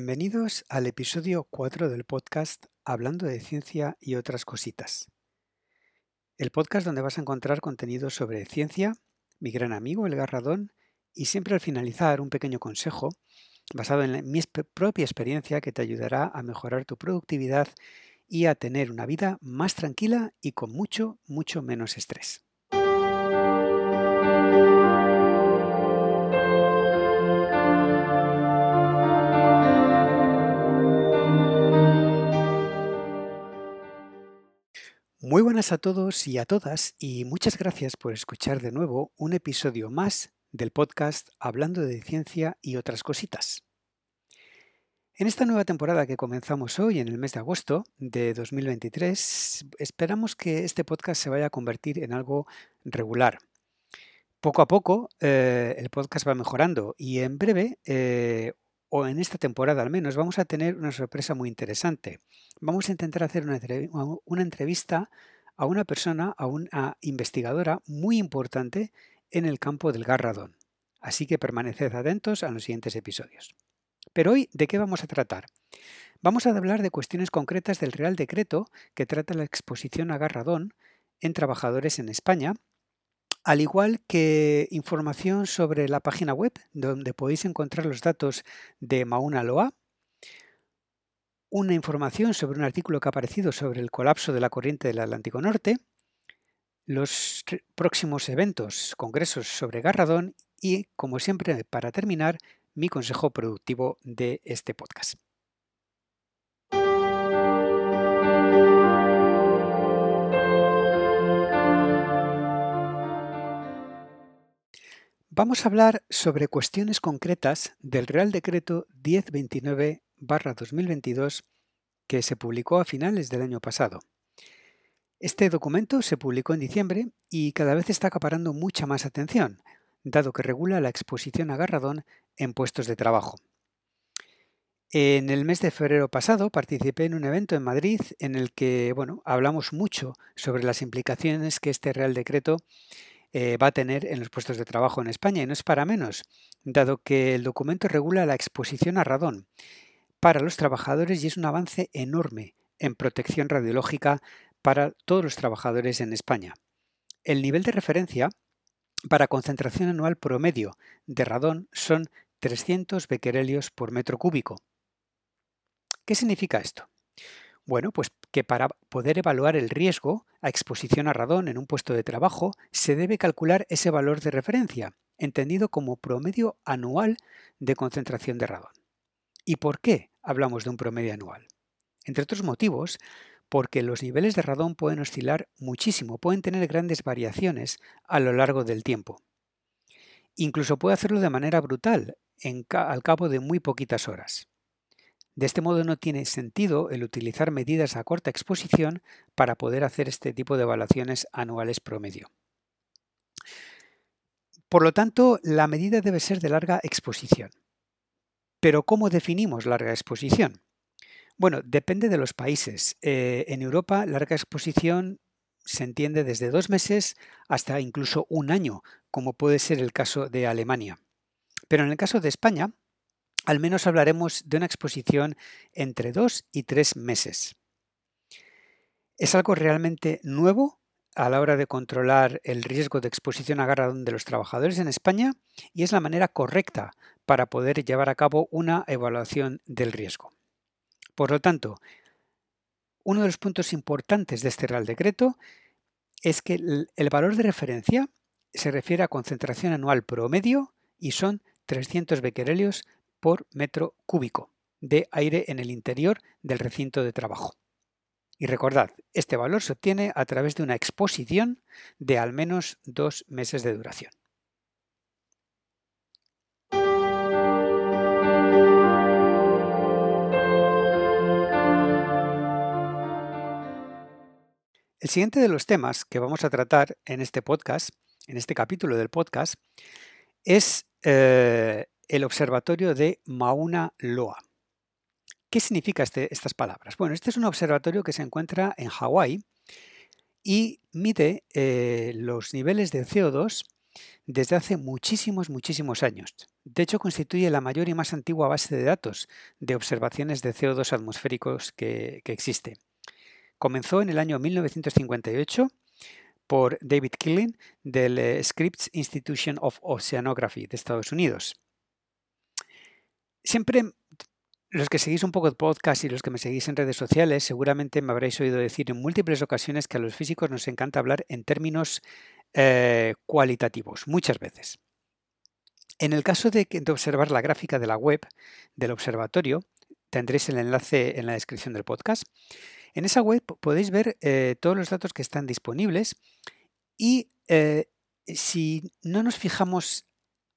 Bienvenidos al episodio 4 del podcast Hablando de ciencia y otras cositas. El podcast donde vas a encontrar contenido sobre ciencia, mi gran amigo el Garradón y siempre al finalizar un pequeño consejo basado en mi propia experiencia que te ayudará a mejorar tu productividad y a tener una vida más tranquila y con mucho, mucho menos estrés. Muy buenas a todos y a todas y muchas gracias por escuchar de nuevo un episodio más del podcast Hablando de Ciencia y otras cositas. En esta nueva temporada que comenzamos hoy, en el mes de agosto de 2023, esperamos que este podcast se vaya a convertir en algo regular. Poco a poco eh, el podcast va mejorando y en breve eh, o en esta temporada al menos, vamos a tener una sorpresa muy interesante. Vamos a intentar hacer una, entrevista a una persona, a una investigadora muy importante en el campo del garradón. Así que permaneced atentos a los siguientes episodios. Pero hoy, ¿de qué vamos a tratar? Vamos a hablar de cuestiones concretas del Real Decreto que trata la exposición a garradón en trabajadores en España al igual que información sobre la página web donde podéis encontrar los datos de Mauna Loa, una información sobre un artículo que ha aparecido sobre el colapso de la corriente del Atlántico Norte, los próximos eventos, congresos sobre Garradón y, como siempre, para terminar, mi consejo productivo de este podcast. Vamos a hablar sobre cuestiones concretas del Real Decreto 1029-2022 que se publicó a finales del año pasado. Este documento se publicó en diciembre y cada vez está acaparando mucha más atención, dado que regula la exposición a garradón en puestos de trabajo. En el mes de febrero pasado participé en un evento en Madrid en el que bueno, hablamos mucho sobre las implicaciones que este Real Decreto eh, va a tener en los puestos de trabajo en España y no es para menos, dado que el documento regula la exposición a radón para los trabajadores y es un avance enorme en protección radiológica para todos los trabajadores en España. El nivel de referencia para concentración anual promedio de radón son 300 becquerelios por metro cúbico. ¿Qué significa esto? Bueno, pues que para poder evaluar el riesgo a exposición a radón en un puesto de trabajo se debe calcular ese valor de referencia, entendido como promedio anual de concentración de radón. ¿Y por qué hablamos de un promedio anual? Entre otros motivos, porque los niveles de radón pueden oscilar muchísimo, pueden tener grandes variaciones a lo largo del tiempo. Incluso puede hacerlo de manera brutal, al cabo de muy poquitas horas. De este modo no tiene sentido el utilizar medidas a corta exposición para poder hacer este tipo de evaluaciones anuales promedio. Por lo tanto, la medida debe ser de larga exposición. Pero ¿cómo definimos larga exposición? Bueno, depende de los países. Eh, en Europa, larga exposición se entiende desde dos meses hasta incluso un año, como puede ser el caso de Alemania. Pero en el caso de España, al menos hablaremos de una exposición entre dos y tres meses. Es algo realmente nuevo a la hora de controlar el riesgo de exposición a garradón de los trabajadores en España y es la manera correcta para poder llevar a cabo una evaluación del riesgo. Por lo tanto, uno de los puntos importantes de este Real Decreto es que el valor de referencia se refiere a concentración anual promedio y son 300 becquerelios por metro cúbico de aire en el interior del recinto de trabajo. Y recordad, este valor se obtiene a través de una exposición de al menos dos meses de duración. El siguiente de los temas que vamos a tratar en este podcast, en este capítulo del podcast, es eh, el observatorio de Mauna Loa. ¿Qué significa este, estas palabras? Bueno, este es un observatorio que se encuentra en Hawái y mide eh, los niveles de CO2 desde hace muchísimos, muchísimos años. De hecho, constituye la mayor y más antigua base de datos de observaciones de CO2 atmosféricos que, existe. Comenzó en el año 1958 por David Killing del eh, Scripps Institution of Oceanography de Estados Unidos. Siempre los que seguís un poco el podcast y los que me seguís en redes sociales, seguramente me habréis oído decir en múltiples ocasiones que a los físicos nos encanta hablar en términos eh, cualitativos, muchas veces. En el caso de, observar la gráfica de la web del observatorio, tendréis el enlace en la descripción del podcast. En esa web podéis ver eh, todos los datos que están disponibles y eh, si no nos fijamos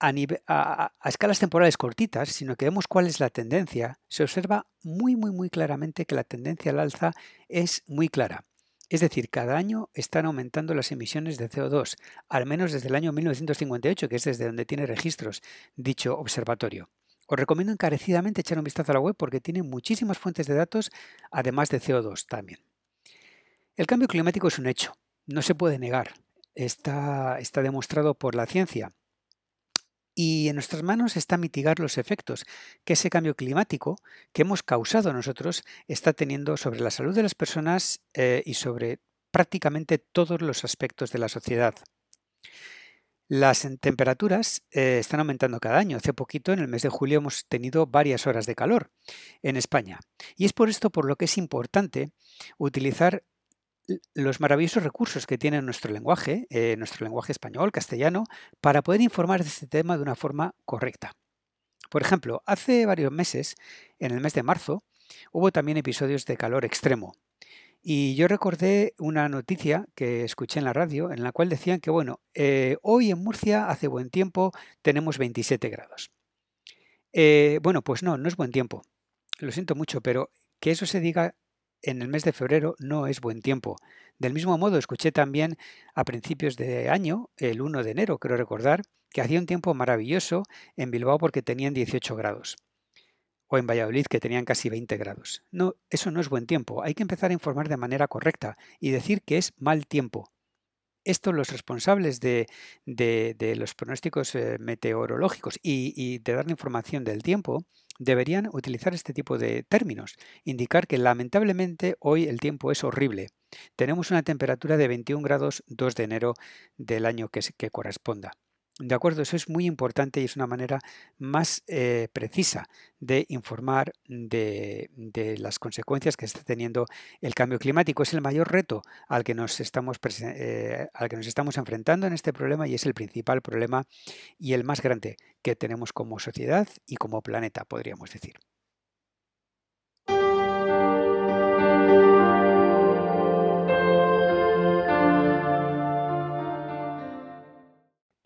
a, escalas temporales cortitas, sino que vemos cuál es la tendencia, se observa muy, muy, muy claramente que la tendencia al alza es muy clara. Es decir, cada año están aumentando las emisiones de CO2, al menos desde el año 1958, que es desde donde tiene registros dicho observatorio. Os recomiendo encarecidamente echar un vistazo a la web porque tiene muchísimas fuentes de datos, además de CO2 también. El cambio climático es un hecho, no se puede negar, está, está demostrado por la ciencia y en nuestras manos está mitigar los efectos que ese cambio climático que hemos causado nosotros está teniendo sobre la salud de las personas eh, y sobre prácticamente todos los aspectos de la sociedad. Las temperaturas eh, están aumentando cada año. Hace poquito, en el mes de julio, hemos tenido varias horas de calor en España. Y es por esto por lo que es importante utilizar los maravillosos recursos que tiene nuestro lenguaje, eh, nuestro lenguaje español, castellano, para poder informar de este tema de una forma correcta. Por ejemplo, hace varios meses, en el mes de marzo, hubo también episodios de calor extremo. Y yo recordé una noticia que escuché en la radio en la cual decían que, bueno, eh, hoy en Murcia hace buen tiempo, tenemos 27 grados. Eh, bueno, pues no, no es buen tiempo. Lo siento mucho, pero que eso se diga en el mes de febrero no es buen tiempo. Del mismo modo, escuché también a principios de año, el 1 de enero, creo recordar, que hacía un tiempo maravilloso en Bilbao porque tenían 18 grados. O en Valladolid que tenían casi 20 grados. No, eso no es buen tiempo. Hay que empezar a informar de manera correcta y decir que es mal tiempo. Esto los responsables de, los pronósticos eh, meteorológicos y, y de dar información del tiempo deberían utilizar este tipo de términos, indicar que lamentablemente hoy el tiempo es horrible. Tenemos una temperatura de 21 grados 2 de enero del año que, que corresponda. De acuerdo, eso es muy importante y es una manera más eh, precisa de informar de, las consecuencias que está teniendo el cambio climático. Es el mayor reto al que, nos estamos eh, al que nos estamos enfrentando en este problema y es el principal problema y el más grande que tenemos como sociedad y como planeta, podríamos decir.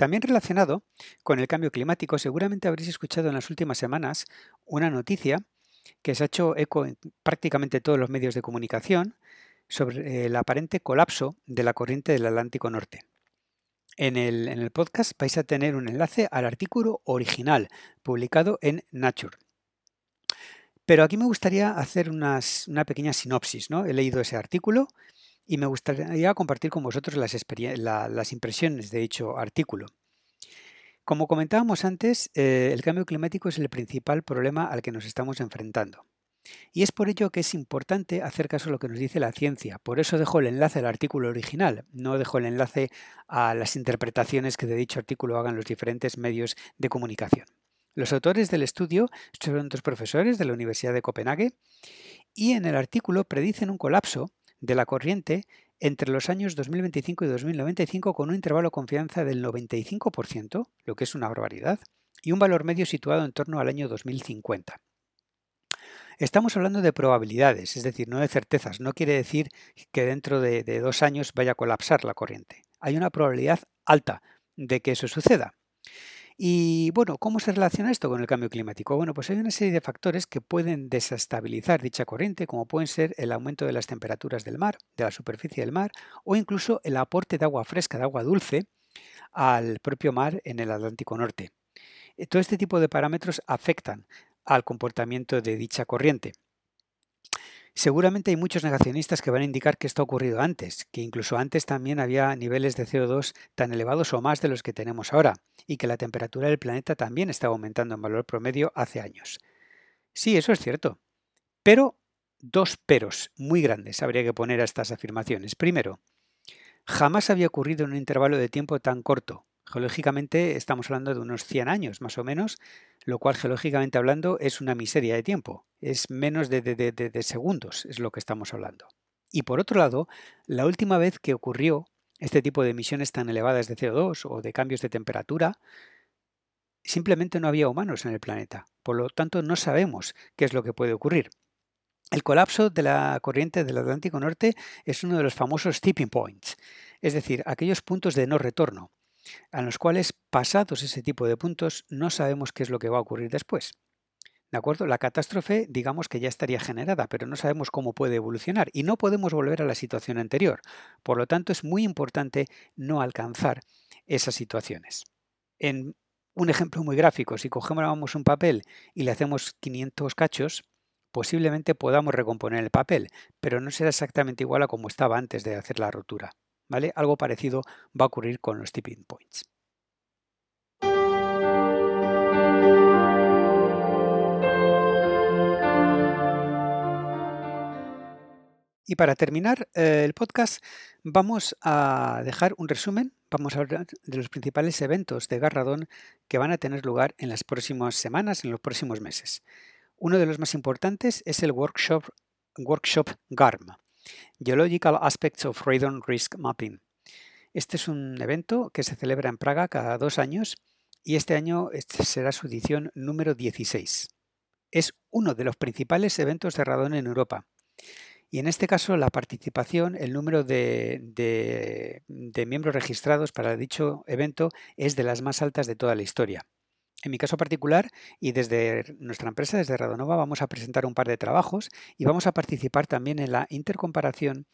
También relacionado con el cambio climático, seguramente habréis escuchado en las últimas semanas una noticia que se ha hecho eco en prácticamente todos los medios de comunicación sobre el aparente colapso de la corriente del Atlántico Norte. En el, podcast vais a tener un enlace al artículo original publicado en Nature. Pero aquí me gustaría hacer una pequeña sinopsis. ¿no? He leído ese artículo y me gustaría compartir con vosotros las, impresiones de dicho artículo. Como comentábamos antes, eh, el cambio climático es el principal problema al que nos estamos enfrentando. Y es por ello que es importante hacer caso a lo que nos dice la ciencia. Por eso dejo el enlace al artículo original, no dejo el enlace a las interpretaciones que de dicho artículo hagan los diferentes medios de comunicación. Los autores del estudio son dos profesores de la Universidad de Copenhague y en el artículo predicen un colapso de la corriente entre los años 2025 y 2095 con un intervalo de confianza del 95%, lo que es una barbaridad, y un valor medio situado en torno al año 2050. Estamos hablando de probabilidades, es decir, no de certezas. No quiere decir que dentro de, de dos años vaya a colapsar la corriente. Hay una probabilidad alta de que eso suceda. Y bueno, ¿cómo se relaciona esto con el cambio climático? Bueno, pues hay una serie de factores que pueden desestabilizar dicha corriente, como pueden ser el aumento de las temperaturas del mar, de la superficie del mar, o incluso el aporte de agua fresca, de agua dulce, al propio mar en el Atlántico Norte. Eh, todo este tipo de parámetros afectan al comportamiento de dicha corriente. Seguramente hay muchos negacionistas que van a indicar que esto ha ocurrido antes, que incluso antes también había niveles de CO2 tan elevados o más de los que tenemos ahora, y que la temperatura del planeta también estaba aumentando en valor promedio hace años. Sí, eso es cierto. Pero dos peros muy grandes habría que poner a estas afirmaciones. Primero, jamás había ocurrido en un intervalo de tiempo tan corto. Geológicamente estamos hablando de unos 100 años más o menos, lo cual geológicamente hablando es una miseria de tiempo, es menos de, segundos, es lo que estamos hablando. Y por otro lado, la última vez que ocurrió este tipo de emisiones tan elevadas de CO2 o de cambios de temperatura, simplemente no había humanos en el planeta. Por lo tanto, no sabemos qué es lo que puede ocurrir. El colapso de la corriente del Atlántico Norte es uno de los famosos tipping points, es decir, aquellos puntos de no retorno a los cuales, pasados ese tipo de puntos, no sabemos qué es lo que va a ocurrir después. ¿De acuerdo? La catástrofe, digamos que ya estaría generada, pero no sabemos cómo puede evolucionar y no podemos volver a la situación anterior. Por lo tanto, es muy importante no alcanzar esas situaciones. En un ejemplo muy gráfico, si cogemos un papel y le hacemos 500 cachos, posiblemente podamos recomponer el papel, pero no será exactamente igual a como estaba antes de hacer la rotura. Algo parecido va a ocurrir con los tipping points. Y para terminar eh, el podcast vamos a dejar un resumen, vamos a hablar de los principales eventos de Garradón que van a tener lugar en las próximas semanas, en los próximos meses. Uno de los más importantes es el workshop, workshop GARM, Geological Aspects of Radon Risk Mapping. Este es un evento que se celebra en Praga cada dos años y este año será su edición número 16. Es uno de los principales eventos de radón en Europa. Y en este caso la participación, el número de, miembros registrados para dicho evento es de las más altas de toda la historia. En mi caso particular y desde nuestra empresa, desde Radonova, vamos a presentar un par de trabajos y vamos a participar también en la intercomparación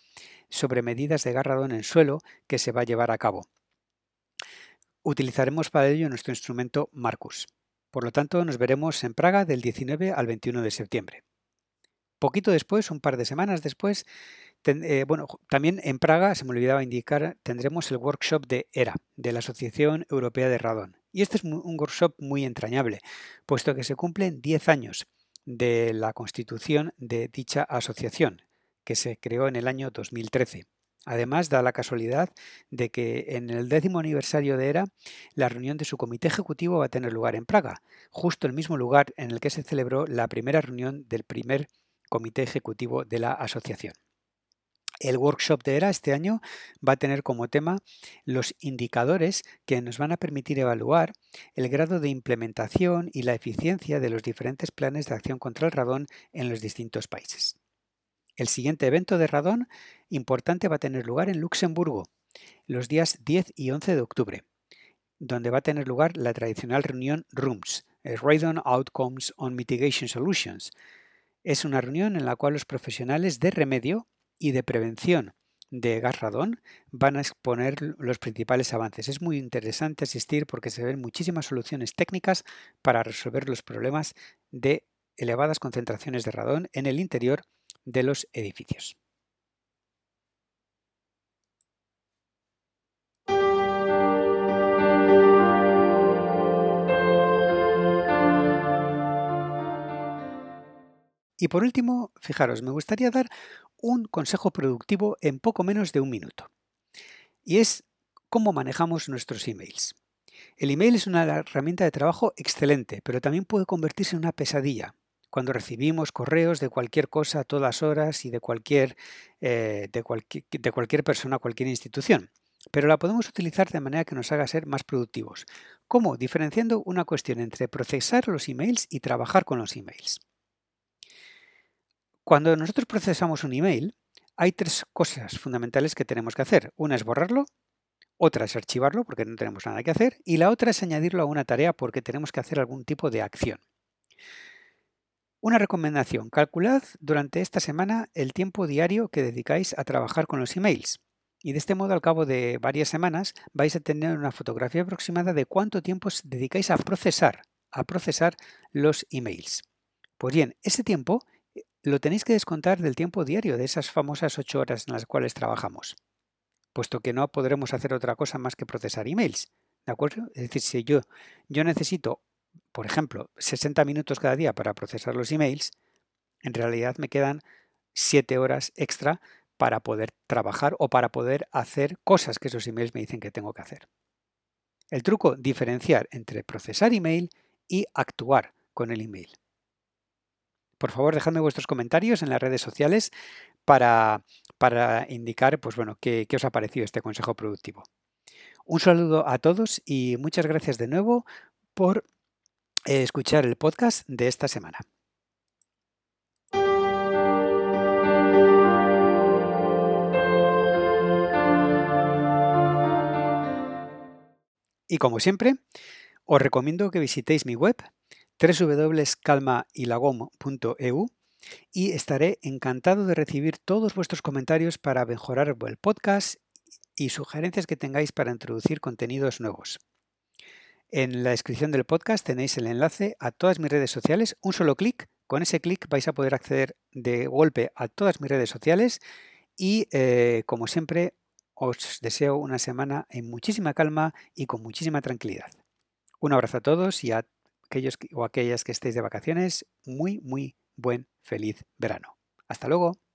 sobre medidas de garradón en suelo que se va a llevar a cabo. Utilizaremos para ello nuestro instrumento Marcus. Por lo tanto, nos veremos en Praga del 19 al 21 de septiembre. Poquito después, un par de semanas después, eh, bueno, también en Praga, se me olvidaba indicar, tendremos el workshop de ERA, de la Asociación Europea de Radón. Y este es un workshop muy entrañable, puesto que se cumplen 10 años de la constitución de dicha asociación, que se creó en el año 2013. Además, da la casualidad de que en el décimo aniversario de ERA, la reunión de su comité ejecutivo va a tener lugar en Praga, justo el mismo lugar en el que se celebró la primera reunión del primer comité ejecutivo de la asociación. El workshop de ERA este año va a tener como tema los indicadores que nos van a permitir evaluar el grado de implementación y la eficiencia de los diferentes planes de acción contra el radón en los distintos países. El siguiente evento de radón importante va a tener lugar en Luxemburgo los días 10 y 11 de octubre, donde va a tener lugar la tradicional reunión ROOMS, Radon Outcomes on Mitigation Solutions. Es una reunión en la cual los profesionales de remedio y de prevención de gas radón van a exponer los principales avances. Es muy interesante asistir porque se ven muchísimas soluciones técnicas para resolver los problemas de elevadas concentraciones de radón en el interior de los edificios. Y por último, fijaros, me gustaría dar un consejo productivo en poco menos de un minuto. Y es cómo manejamos nuestros emails. El email es una herramienta de trabajo excelente, pero también puede convertirse en una pesadilla cuando recibimos correos de cualquier cosa a todas horas y de cualquier, eh, de, cualquier, de cualquier persona, cualquier institución. Pero la podemos utilizar de manera que nos haga ser más productivos. ¿Cómo? Diferenciando una cuestión entre procesar los emails y trabajar con los emails. Cuando nosotros procesamos un email, hay tres cosas fundamentales que tenemos que hacer. Una es borrarlo, otra es archivarlo porque no tenemos nada que hacer y la otra es añadirlo a una tarea porque tenemos que hacer algún tipo de acción. Una recomendación, calculad durante esta semana el tiempo diario que dedicáis a trabajar con los emails. Y de este modo, al cabo de varias semanas, vais a tener una fotografía aproximada de cuánto tiempo dedicáis a procesar, a procesar los emails. Pues bien, ese tiempo lo tenéis que descontar del tiempo diario, de esas famosas ocho horas en las cuales trabajamos, puesto que no podremos hacer otra cosa más que procesar emails. ¿De acuerdo? Es decir, si yo, yo necesito, por ejemplo, 60 minutos cada día para procesar los emails, en realidad me quedan 7 horas extra para poder trabajar o para poder hacer cosas que esos emails me dicen que tengo que hacer. El truco, diferenciar entre procesar email y actuar con el email. Por favor, dejadme vuestros comentarios en las redes sociales para, para indicar pues bueno, qué, qué os ha parecido este consejo productivo. Un saludo a todos y muchas gracias de nuevo por eh, escuchar el podcast de esta semana. Y como siempre, os recomiendo que visitéis mi web www.calmailagom.eu y estaré encantado de recibir todos vuestros comentarios para mejorar el podcast y sugerencias que tengáis para introducir contenidos nuevos. En la descripción del podcast tenéis el enlace a todas mis redes sociales, un solo clic, con ese clic vais a poder acceder de golpe a todas mis redes sociales y eh, como siempre os deseo una semana en muchísima calma y con muchísima tranquilidad. Un abrazo a todos y a aquellos o aquellas que estéis de vacaciones, muy, muy buen, feliz verano. Hasta luego.